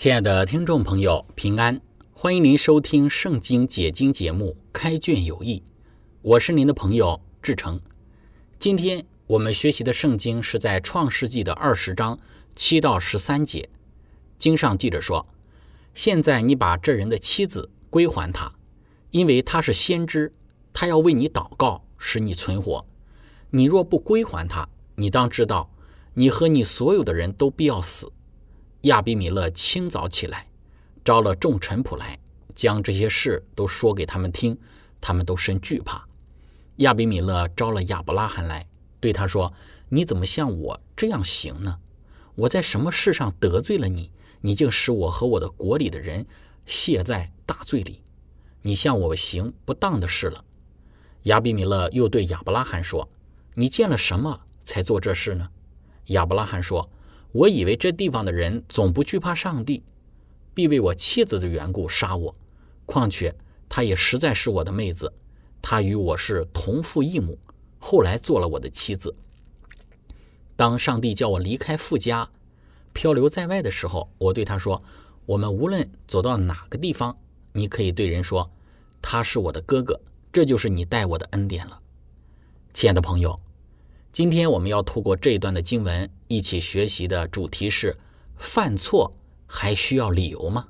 亲爱的听众朋友，平安！欢迎您收听《圣经解经》节目《开卷有益》，我是您的朋友志成。今天我们学习的圣经是在创世纪的二十章七到十三节。经上记着说：“现在你把这人的妻子归还他，因为他是先知，他要为你祷告，使你存活。你若不归还他，你当知道，你和你所有的人都必要死。”亚比米勒清早起来，招了众臣仆来，将这些事都说给他们听，他们都甚惧怕。亚比米勒招了亚伯拉罕来，对他说：“你怎么像我这样行呢？我在什么事上得罪了你？你竟使我和我的国里的人陷在大罪里？你向我行不当的事了。”亚比米勒又对亚伯拉罕说：“你见了什么才做这事呢？”亚伯拉罕说。我以为这地方的人总不惧怕上帝，必为我妻子的缘故杀我。况且她也实在是我的妹子，她与我是同父异母，后来做了我的妻子。当上帝叫我离开富家，漂流在外的时候，我对他说：“我们无论走到哪个地方，你可以对人说，他是我的哥哥，这就是你待我的恩典了。”亲爱的朋友。今天我们要透过这一段的经文一起学习的主题是：犯错还需要理由吗？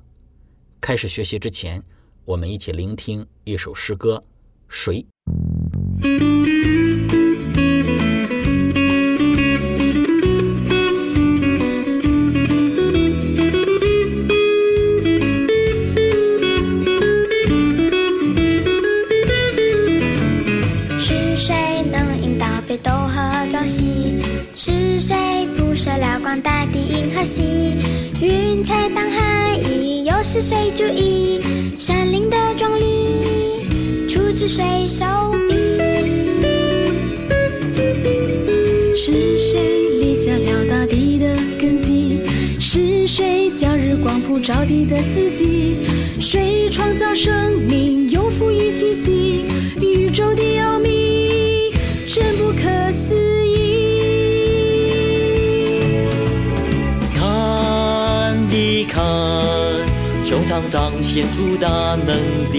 开始学习之前，我们一起聆听一首诗歌《谁》。谁注意山林的壮丽？出自谁手笔？是谁立下了大地的根基？是谁将日光普照地的四季？谁创造生命，又赋予气息？宇宙的彰显出大能的，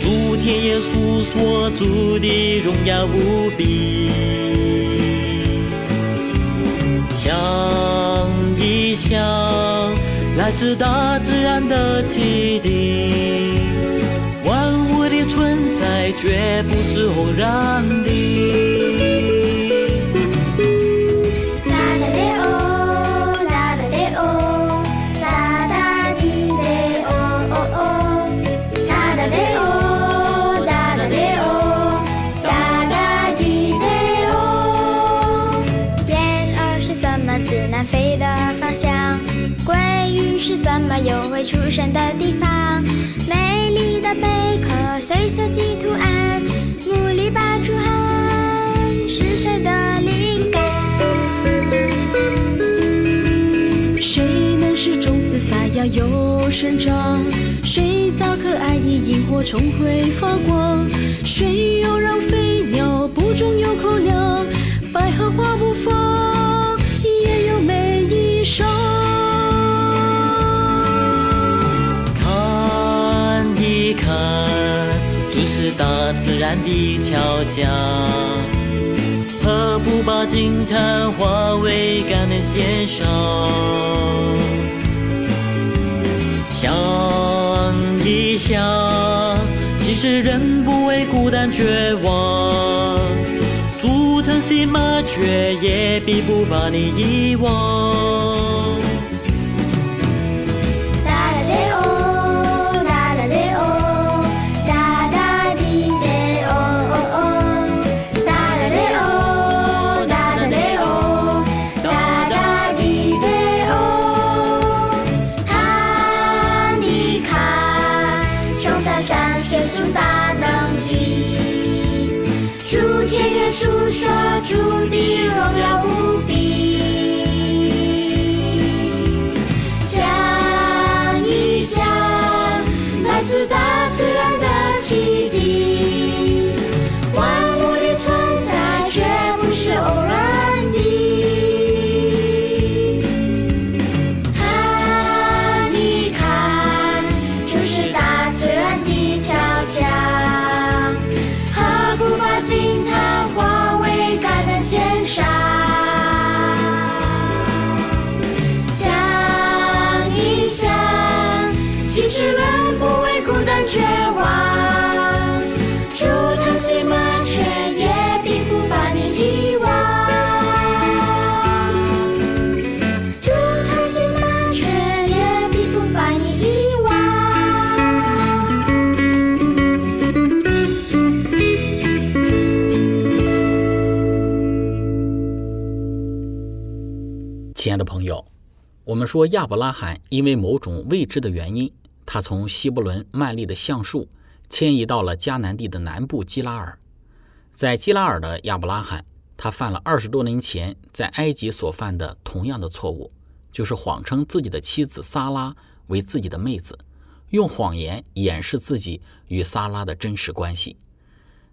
诸天耶稣所住的荣耀无比。想一想，来自大自然的启迪，万物的存在绝不是偶然的。又会出生的地方，美丽的贝壳随设计图案，牡蛎拔出汗，是谁的灵感？谁能使种子发芽又生长？谁造可爱的萤火虫会发光？谁又让飞鸟不中有口粮？百合花不放，也有美衣裳。大自然的巧匠，何不把惊叹化为感恩献上？想一想，其实人不会孤单绝望，竹藤心麻雀也并不把你遗忘。亲爱的朋友，我们说亚伯拉罕因为某种未知的原因，他从希伯伦曼利的橡树迁移到了迦南地的南部基拉尔。在基拉尔的亚伯拉罕，他犯了二十多年前在埃及所犯的同样的错误，就是谎称自己的妻子撒拉为自己的妹子，用谎言掩饰自己与撒拉的真实关系。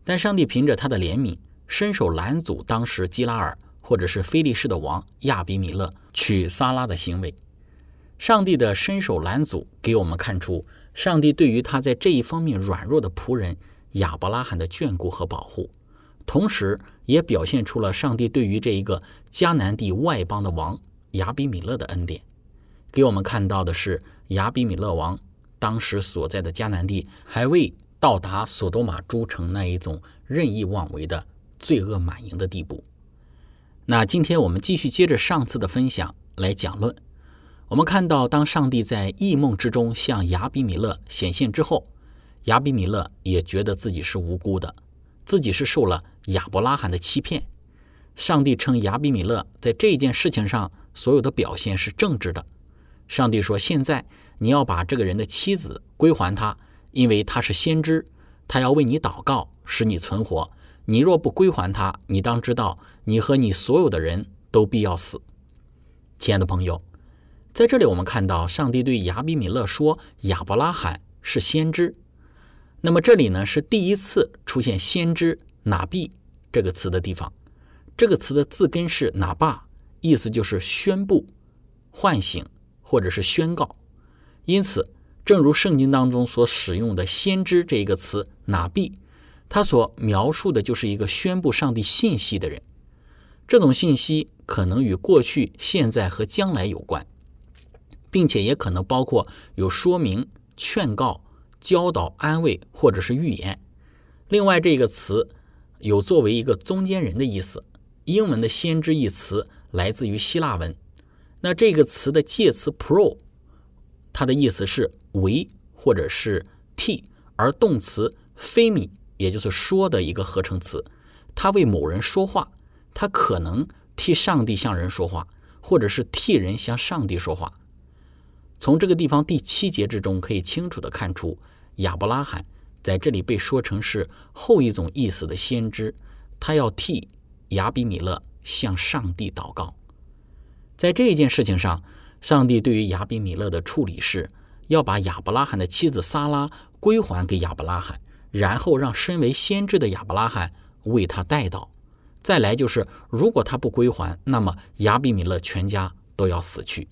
但上帝凭着他的怜悯，伸手拦阻当时基拉尔或者是非利士的王亚比米勒娶撒拉的行为。上帝的伸手拦阻，给我们看出上帝对于他在这一方面软弱的仆人亚伯拉罕的眷顾和保护，同时也表现出了上帝对于这一个迦南地外邦的王亚比米勒的恩典。给我们看到的是，亚比米勒王当时所在的迦南地还未到达索多玛诸城那一种任意妄为的罪恶满盈的地步。那今天我们继续接着上次的分享来讲论。我们看到，当上帝在异梦之中向亚比米勒显现之后，亚比米勒也觉得自己是无辜的，自己是受了亚伯拉罕的欺骗。上帝称亚比米勒在这件事情上所有的表现是正直的。上帝说：“现在你要把这个人的妻子归还他，因为他是先知，他要为你祷告，使你存活。你若不归还他，你当知道，你和你所有的人都必要死。”亲爱的朋友，在这里我们看到上帝对亚比米勒说：“亚伯拉罕是先知。”那么这里呢是第一次出现“先知拿毕”这个词的地方。这个词的字根是“拿巴”，意思就是宣布、唤醒或者是宣告。因此，正如圣经当中所使用的“先知”这一个词“拿毕”，它所描述的就是一个宣布上帝信息的人。这种信息可能与过去、现在和将来有关，并且也可能包括有说明、劝告、教导、安慰或者是预言。另外，这个词有作为一个中间人的意思。英文的“先知”一词来自于希腊文，那这个词的介词 “pro”，它的意思是为或者是替，而动词 “femi” 也就是说的一个合成词，他为某人说话。他可能替上帝向人说话，或者是替人向上帝说话。从这个地方第七节之中，可以清楚的看出，亚伯拉罕在这里被说成是后一种意思的先知，他要替亚比米勒向上帝祷告。在这件事情上，上帝对于亚比米勒的处理是要把亚伯拉罕的妻子撒拉归还给亚伯拉罕，然后让身为先知的亚伯拉罕为他代祷。再来就是，如果他不归还，那么亚比米勒全家都要死去。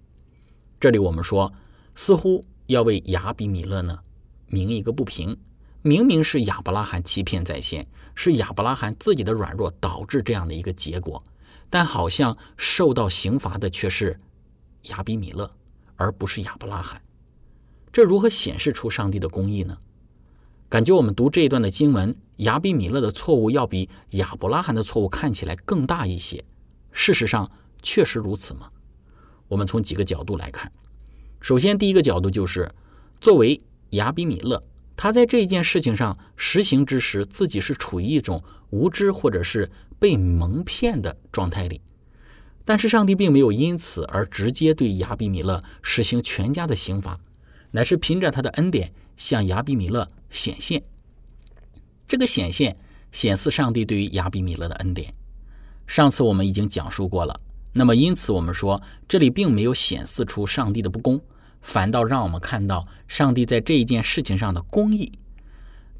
这里我们说，似乎要为亚比米勒呢鸣一个不平。明明是亚伯拉罕欺骗在先，是亚伯拉罕自己的软弱导致这样的一个结果，但好像受到刑罚的却是亚比米勒，而不是亚伯拉罕。这如何显示出上帝的公义呢？感觉我们读这一段的经文，亚比米勒的错误要比亚伯拉罕的错误看起来更大一些。事实上，确实如此吗？我们从几个角度来看。首先，第一个角度就是，作为亚比米勒，他在这件事情上实行之时，自己是处于一种无知或者是被蒙骗的状态里。但是，上帝并没有因此而直接对亚比米勒实行全家的刑罚，乃是凭着他的恩典向亚比米勒。显现，这个显现显示上帝对于亚比米勒的恩典。上次我们已经讲述过了。那么，因此我们说，这里并没有显示出上帝的不公，反倒让我们看到上帝在这一件事情上的公义。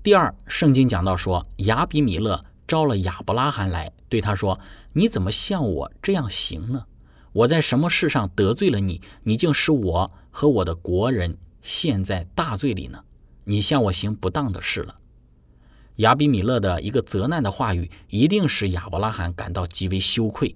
第二，圣经讲到说，亚比米勒招了亚伯拉罕来，对他说：“你怎么像我这样行呢？我在什么事上得罪了你？你竟使我和我的国人陷在大罪里呢？”你向我行不当的事了，亚比米勒的一个责难的话语，一定使亚伯拉罕感到极为羞愧，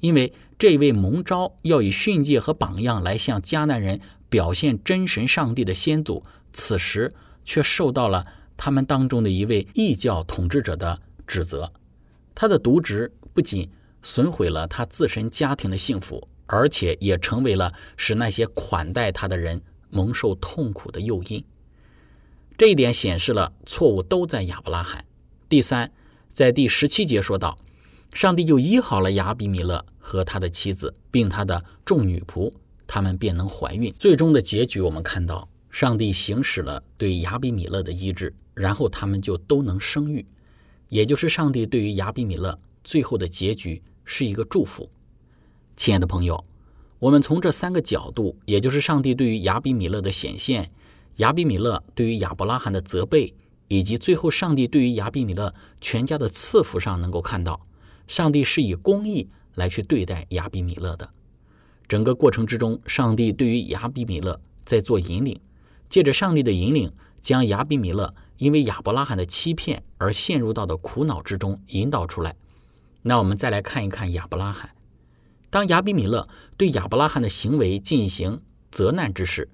因为这位蒙召要以训诫和榜样来向迦南人表现真神上帝的先祖，此时却受到了他们当中的一位异教统治者的指责。他的渎职不仅损毁了他自身家庭的幸福，而且也成为了使那些款待他的人蒙受痛苦的诱因。这一点显示了错误都在亚伯拉罕。第三，在第十七节说到，上帝就医好了亚比米勒和他的妻子，并他的众女仆，他们便能怀孕。最终的结局，我们看到上帝行使了对亚比米勒的医治，然后他们就都能生育，也就是上帝对于亚比米勒最后的结局是一个祝福。亲爱的朋友，我们从这三个角度，也就是上帝对于亚比米勒的显现。亚比米勒对于亚伯拉罕的责备，以及最后上帝对于亚比米勒全家的赐福上，能够看到，上帝是以公义来去对待亚比米勒的。整个过程之中，上帝对于亚比米勒在做引领，借着上帝的引领，将亚比米勒因为亚伯拉罕的欺骗而陷入到的苦恼之中引导出来。那我们再来看一看亚伯拉罕，当亚比米勒对亚伯拉罕的行为进行责难之时。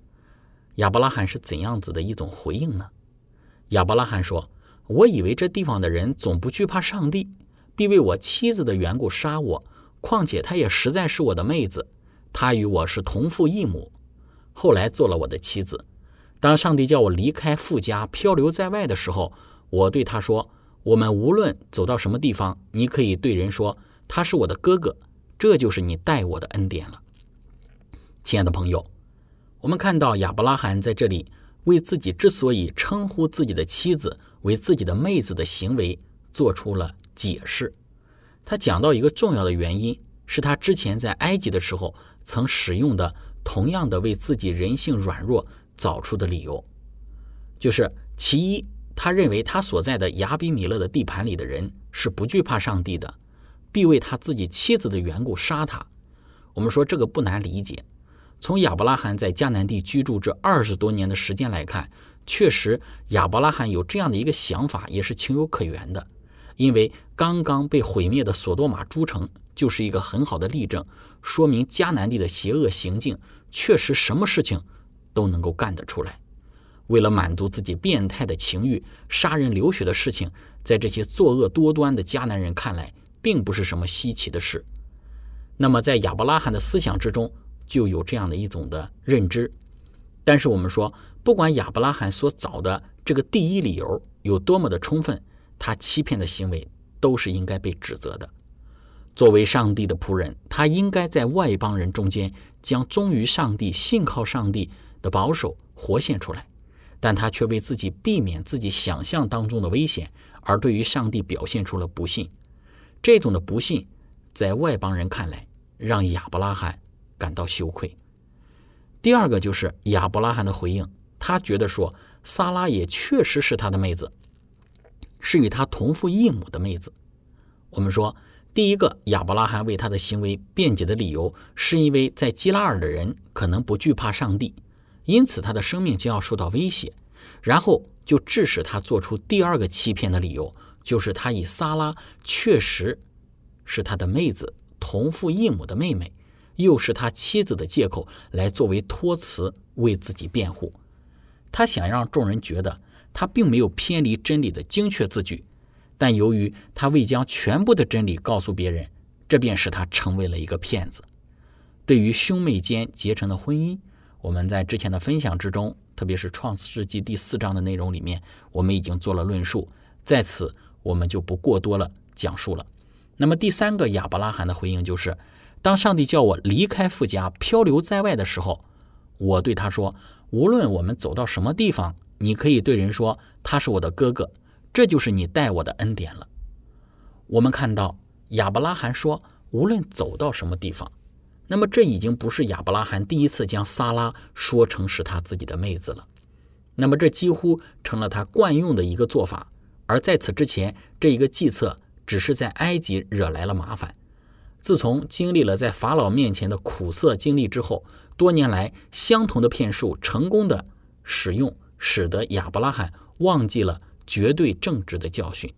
亚伯拉罕是怎样子的一种回应呢？亚伯拉罕说：“我以为这地方的人总不惧怕上帝，必为我妻子的缘故杀我。况且她也实在是我的妹子，她与我是同父异母，后来做了我的妻子。当上帝叫我离开富家漂流在外的时候，我对他说：我们无论走到什么地方，你可以对人说他是我的哥哥，这就是你待我的恩典了。”亲爱的朋友。我们看到亚伯拉罕在这里为自己之所以称呼自己的妻子为自己的妹子的行为做出了解释。他讲到一个重要的原因，是他之前在埃及的时候曾使用的同样的为自己人性软弱找出的理由，就是其一，他认为他所在的亚比米勒的地盘里的人是不惧怕上帝的，必为他自己妻子的缘故杀他。我们说这个不难理解。从亚伯拉罕在迦南地居住这二十多年的时间来看，确实亚伯拉罕有这样的一个想法也是情有可原的。因为刚刚被毁灭的索多玛诸城就是一个很好的例证，说明迦南地的邪恶行径确实什么事情都能够干得出来。为了满足自己变态的情欲，杀人流血的事情，在这些作恶多端的迦南人看来，并不是什么稀奇的事。那么在亚伯拉罕的思想之中，就有这样的一种的认知，但是我们说，不管亚伯拉罕所找的这个第一理由有多么的充分，他欺骗的行为都是应该被指责的。作为上帝的仆人，他应该在外邦人中间将忠于上帝、信靠上帝的保守活现出来，但他却为自己避免自己想象当中的危险，而对于上帝表现出了不信。这种的不信，在外邦人看来，让亚伯拉罕。感到羞愧。第二个就是亚伯拉罕的回应，他觉得说，萨拉也确实是他的妹子，是与他同父异母的妹子。我们说，第一个亚伯拉罕为他的行为辩解的理由，是因为在基拉尔的人可能不惧怕上帝，因此他的生命将要受到威胁，然后就致使他做出第二个欺骗的理由，就是他以萨拉确实是他的妹子，同父异母的妹妹。又是他妻子的借口来作为托词为自己辩护，他想让众人觉得他并没有偏离真理的精确字句，但由于他未将全部的真理告诉别人，这便使他成为了一个骗子。对于兄妹间结成的婚姻，我们在之前的分享之中，特别是创世纪第四章的内容里面，我们已经做了论述，在此我们就不过多了讲述了。那么第三个亚伯拉罕的回应就是，当上帝叫我离开富家漂流在外的时候，我对他说。无论我们走到什么地方，你可以对人说他是我的哥哥，这就是你待我的恩典了。我们看到亚伯拉罕说，无论走到什么地方，那么这已经不是亚伯拉罕第一次将撒拉说成是他自己的妹子了。那么这几乎成了他惯用的一个做法。而在此之前，这一个计策只是在埃及惹来了麻烦。自从经历了在法老面前的苦涩经历之后。多年来，相同的骗术成功的使用，使得亚伯拉罕忘记了绝对正直的教训。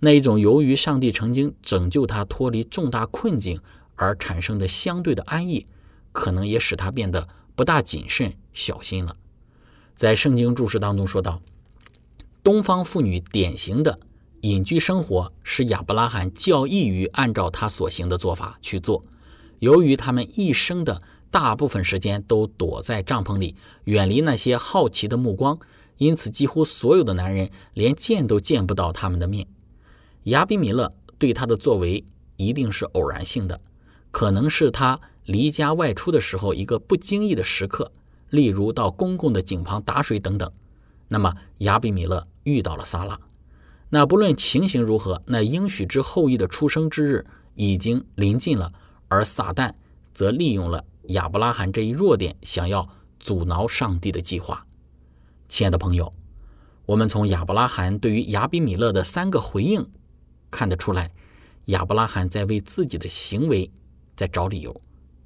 那一种由于上帝曾经拯救他脱离重大困境而产生的相对的安逸，可能也使他变得不大谨慎小心了。在圣经注释当中说到，东方妇女典型的隐居生活，使亚伯拉罕较易于按照他所行的做法去做。由于他们一生的。大部分时间都躲在帐篷里，远离那些好奇的目光，因此几乎所有的男人连见都见不到他们的面。亚比米勒对他的作为一定是偶然性的，可能是他离家外出的时候一个不经意的时刻，例如到公共的井旁打水等等。那么亚比米勒遇到了撒拉，那不论情形如何，那应许之后裔的出生之日已经临近了，而撒旦则利用了。亚伯拉罕这一弱点，想要阻挠上帝的计划。亲爱的朋友，我们从亚伯拉罕对于亚比米勒的三个回应看得出来，亚伯拉罕在为自己的行为在找理由，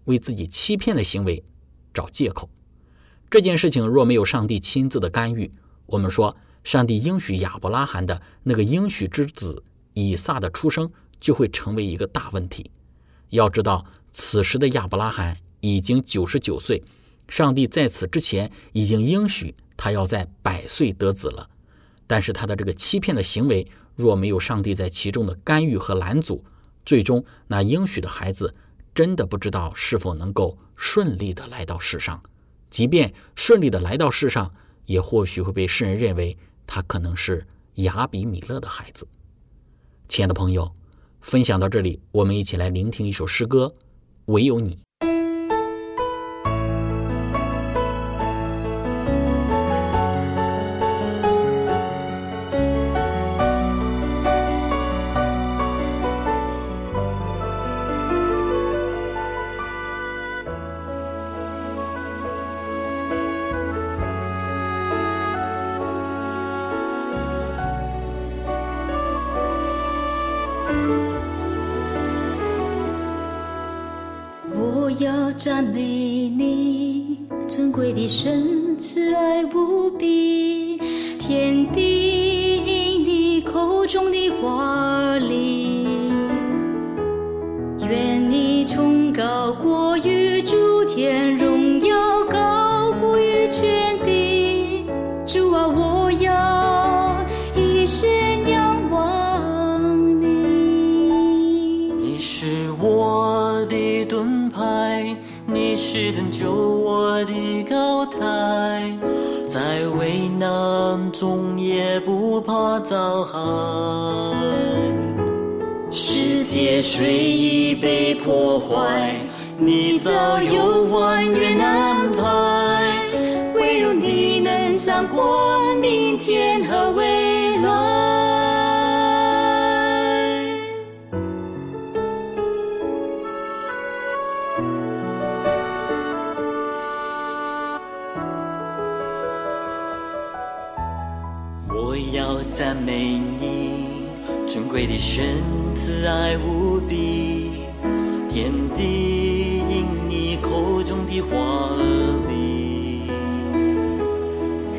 为自己欺骗的行为找借口。这件事情若没有上帝亲自的干预，我们说上帝应许亚伯拉罕的那个应许之子以撒的出生就会成为一个大问题。要知道，此时的亚伯拉罕。已经九十九岁，上帝在此之前已经应许他要在百岁得子了。但是他的这个欺骗的行为，若没有上帝在其中的干预和拦阻，最终那应许的孩子真的不知道是否能够顺利的来到世上。即便顺利的来到世上，也或许会被世人认为他可能是雅比米勒的孩子。亲爱的朋友，分享到这里，我们一起来聆听一首诗歌，《唯有你》。赞美你尊贵的神，慈爱无比，是拯救我的高台，在危难中也不怕遭害。世界虽已被破坏，你早有万全安排，唯有你能掌管明天和未来。贵的神，慈爱无比，天地因你口中的话而立。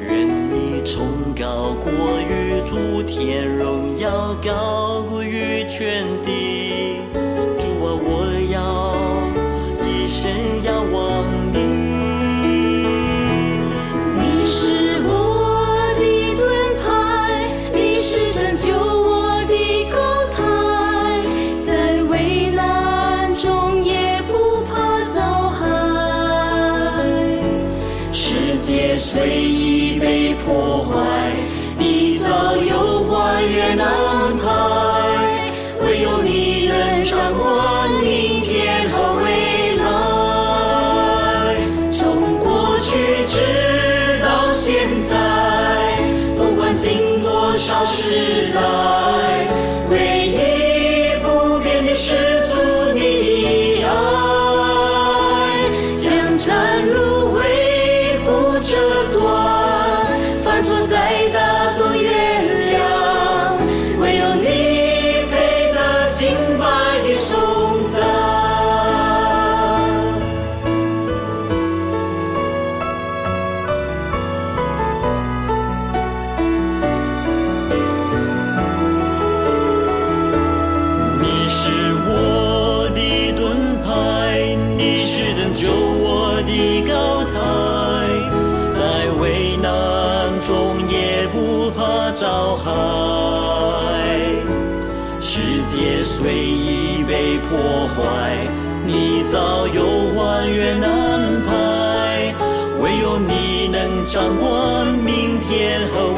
愿你崇高过于诸天，荣耀高过于全地。我怀，你早有还原安排，唯有你能掌管明天和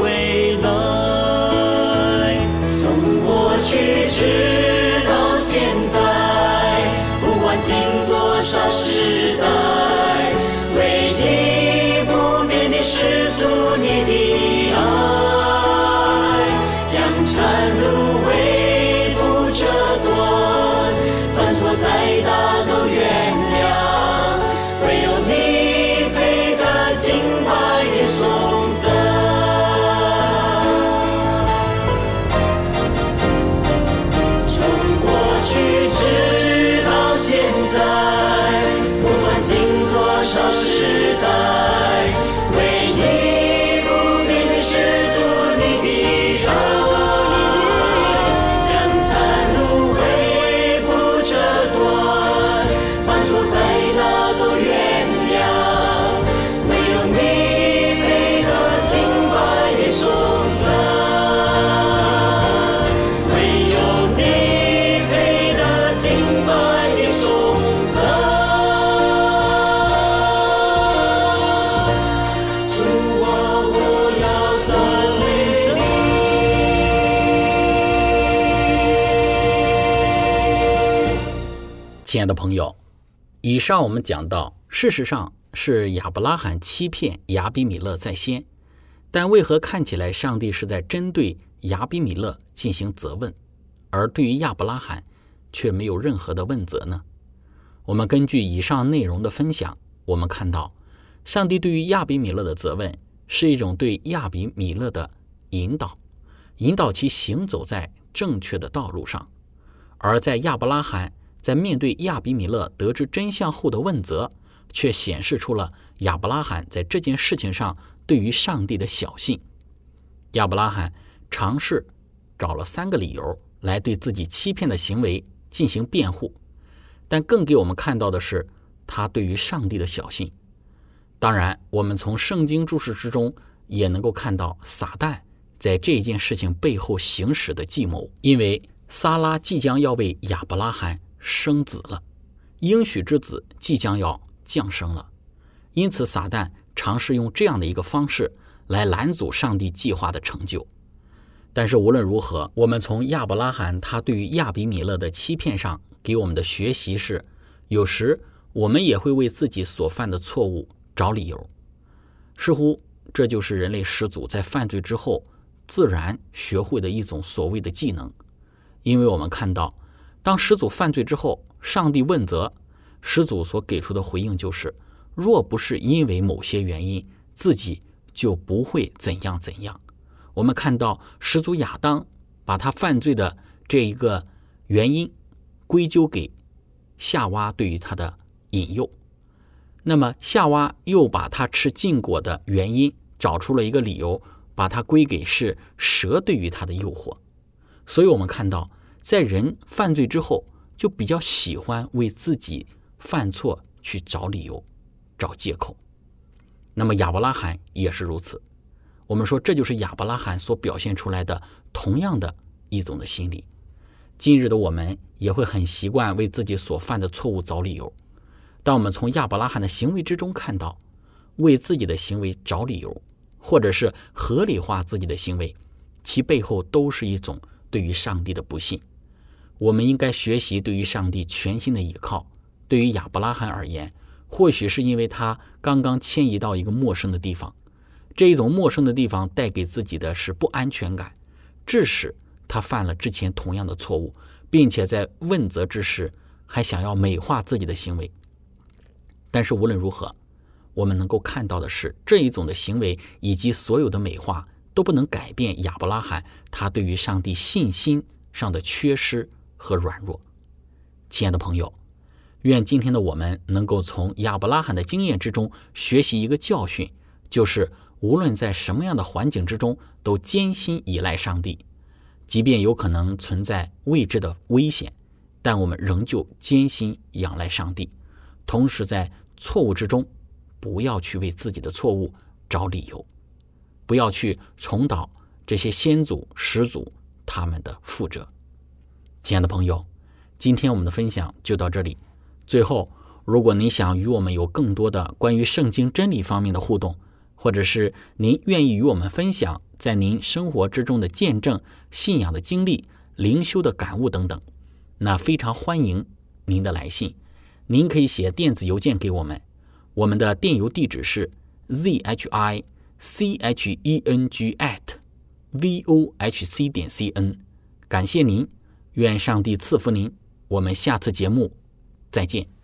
朋友，以上我们讲到，事实上是亚伯拉罕欺骗亚比米勒在先，但为何看起来上帝是在针对亚比米勒进行责问，而对于亚伯拉罕却没有任何的问责呢？我们根据以上内容的分享，我们看到，上帝对于亚比米勒的责问是一种对亚比米勒的引导，引导其行走在正确的道路上。而在亚伯拉罕在面对亚比米勒得知真相后的问责，却显示出了亚伯拉罕在这件事情上对于上帝的小信。亚伯拉罕尝试找了三个理由来对自己欺骗的行为进行辩护，但更给我们看到的是他对于上帝的小信。当然，我们从圣经注释之中也能够看到撒旦在这件事情背后行使的计谋，因为撒拉即将要为亚伯拉罕生子了，应许之子即将要降生了，因此撒旦尝试用这样的一个方式来拦阻上帝计划的成就。但是无论如何，我们从亚伯拉罕他对于亚比米勒的欺骗上给我们的学习是：有时我们也会为自己所犯的错误找理由。似乎这就是人类始祖在犯罪之后自然学会的一种所谓的技能。因为我们看到，当始祖犯罪之后，上帝问责，始祖所给出的回应就是：若不是因为某些原因，自己就不会怎样怎样。我们看到始祖亚当把他犯罪的这一个原因归咎给夏娃对于他的引诱，那么夏娃又把他吃禁果的原因找出了一个理由，把它归给是蛇对于他的诱惑。所以，我们看到，在人犯罪之后，就比较喜欢为自己犯错去找理由、找借口。那么亚伯拉罕也是如此。我们说，这就是亚伯拉罕所表现出来的同样的一种的心理。今日的我们也会很习惯为自己所犯的错误找理由。当我们从亚伯拉罕的行为之中看到，为自己的行为找理由，或者是合理化自己的行为，其背后都是一种对于上帝的不信。我们应该学习对于上帝全心的依靠。对于亚伯拉罕而言，或许是因为他刚刚迁移到一个陌生的地方，这一种陌生的地方带给自己的是不安全感，致使他犯了之前同样的错误，并且在问责之时还想要美化自己的行为。但是无论如何，我们能够看到的是，这一种的行为以及所有的美化都不能改变亚伯拉罕他对于上帝信心上的缺失和软弱。亲爱的朋友，愿今天的我们能够从亚伯拉罕的经验之中学习一个教训，就是无论在什么样的环境之中，都艰辛依赖上帝，即便有可能存在未知的危险，但我们仍旧坚心仰赖上帝。同时，在错误之中，不要去为自己的错误找理由，不要去重蹈这些先祖始祖他们的覆辙。亲爱的朋友，今天我们的分享就到这里。最后，如果您想与我们有更多的关于圣经真理方面的互动，或者是您愿意与我们分享在您生活之中的见证、信仰的经历、灵修的感悟等等，那非常欢迎您的来信。您可以写电子邮件给我们，我们的电邮地址是 z h i c h e n g at v o h c 点 c n。感谢您，愿上帝赐福您。我们下次节目再见。